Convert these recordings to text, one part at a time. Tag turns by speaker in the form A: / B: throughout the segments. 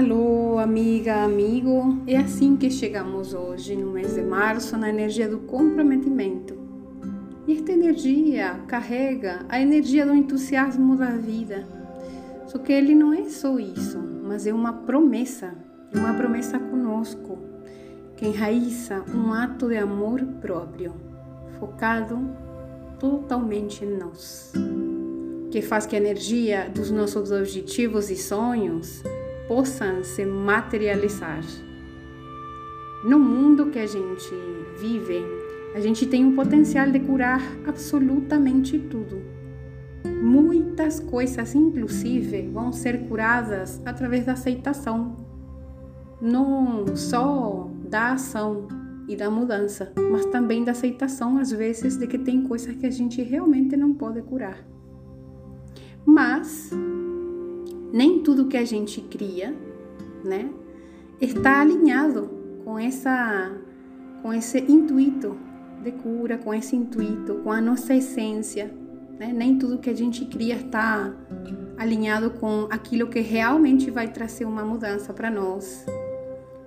A: Alô, amiga, amigo. É assim que chegamos hoje, no mês de março, na energia do comprometimento. E esta energia carrega a energia do entusiasmo da vida. Só que ele não é só isso, mas é uma promessa, uma promessa conosco, que enraiza um ato de amor próprio, focado totalmente em nós, que faz que a energia dos nossos objetivos e sonhos possam se materializar. No mundo que a gente vive, a gente tem o potencial de curar absolutamente tudo. Muitas coisas, inclusive, vão ser curadas através da aceitação, não só da ação e da mudança, mas também da aceitação, às vezes, de que tem coisas que a gente realmente não pode curar. Mas nem tudo que a gente cria, né, está alinhado com essa com esse intuito de cura, com esse intuito, com a nossa essência, né? Nem tudo que a gente cria está alinhado com aquilo que realmente vai trazer uma mudança para nós.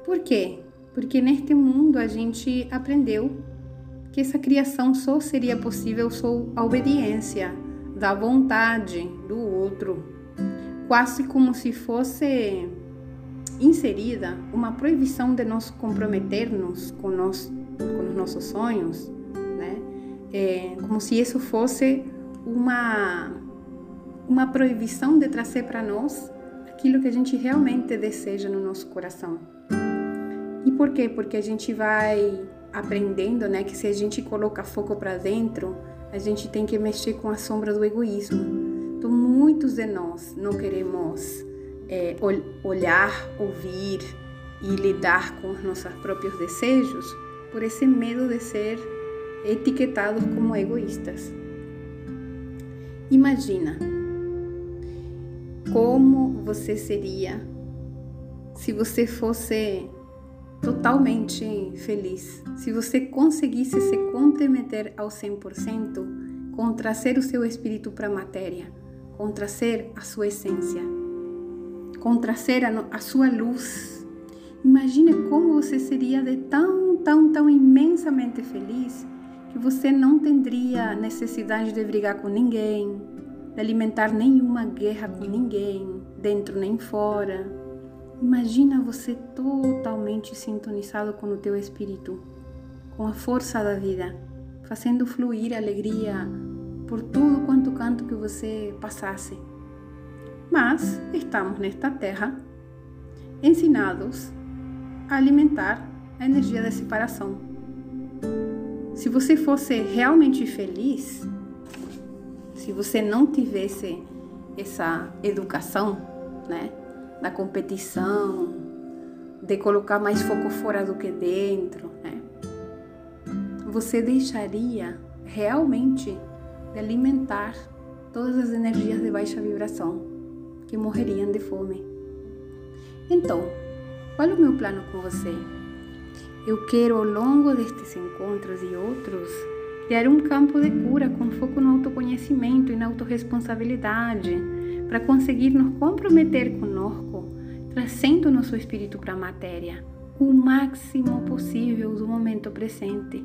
A: Por quê? Porque neste mundo a gente aprendeu que essa criação só seria possível sob a obediência da vontade do outro, quase como se fosse inserida uma proibição de nós comprometermos com, nós, com os nossos sonhos, né? É, como se isso fosse uma, uma proibição de trazer para nós aquilo que a gente realmente deseja no nosso coração. E por quê? Porque a gente vai aprendendo, né, que se a gente coloca foco para dentro, a gente tem que mexer com a sombra do egoísmo. Muitos de nós não queremos é, olhar, ouvir e lidar com os nossos próprios desejos por esse medo de ser etiquetados como egoístas. Imagina como você seria se você fosse totalmente feliz, se você conseguisse se comprometer ao 100% com trazer o seu espírito para a matéria com trazer a sua essência, com trazer a, a sua luz. Imagine como você seria de tão, tão, tão imensamente feliz que você não teria necessidade de brigar com ninguém, de alimentar nenhuma guerra com ninguém, dentro nem fora. Imagina você totalmente sintonizado com o teu espírito, com a força da vida, fazendo fluir alegria por tudo quanto canto que você passasse. Mas estamos nesta terra ensinados a alimentar a energia da separação. Se você fosse realmente feliz, se você não tivesse essa educação, né, da competição, de colocar mais foco fora do que dentro, né, você deixaria realmente de alimentar todas as energias de baixa vibração que morreriam de fome. Então, qual é o meu plano com você? Eu quero, ao longo destes encontros e outros, criar um campo de cura com foco no autoconhecimento e na autorresponsabilidade, para conseguir nos comprometer conosco, trazendo nosso espírito para a matéria, o máximo possível do momento presente,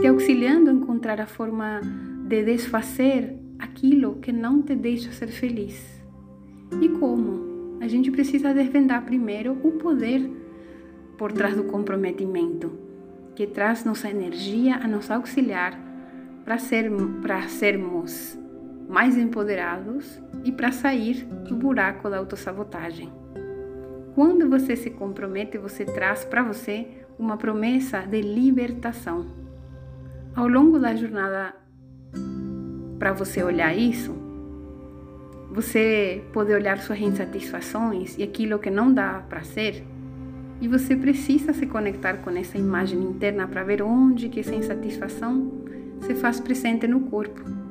A: te auxiliando a encontrar a forma de desfazer aquilo que não te deixa ser feliz. E como? A gente precisa desvendar primeiro o poder por trás do comprometimento, que traz nossa energia a nos auxiliar para ser, sermos mais empoderados e para sair do buraco da autossabotagem. Quando você se compromete, você traz para você uma promessa de libertação. Ao longo da jornada para você olhar isso, você poder olhar suas insatisfações e aquilo que não dá para ser, e você precisa se conectar com essa imagem interna para ver onde que essa insatisfação se faz presente no corpo.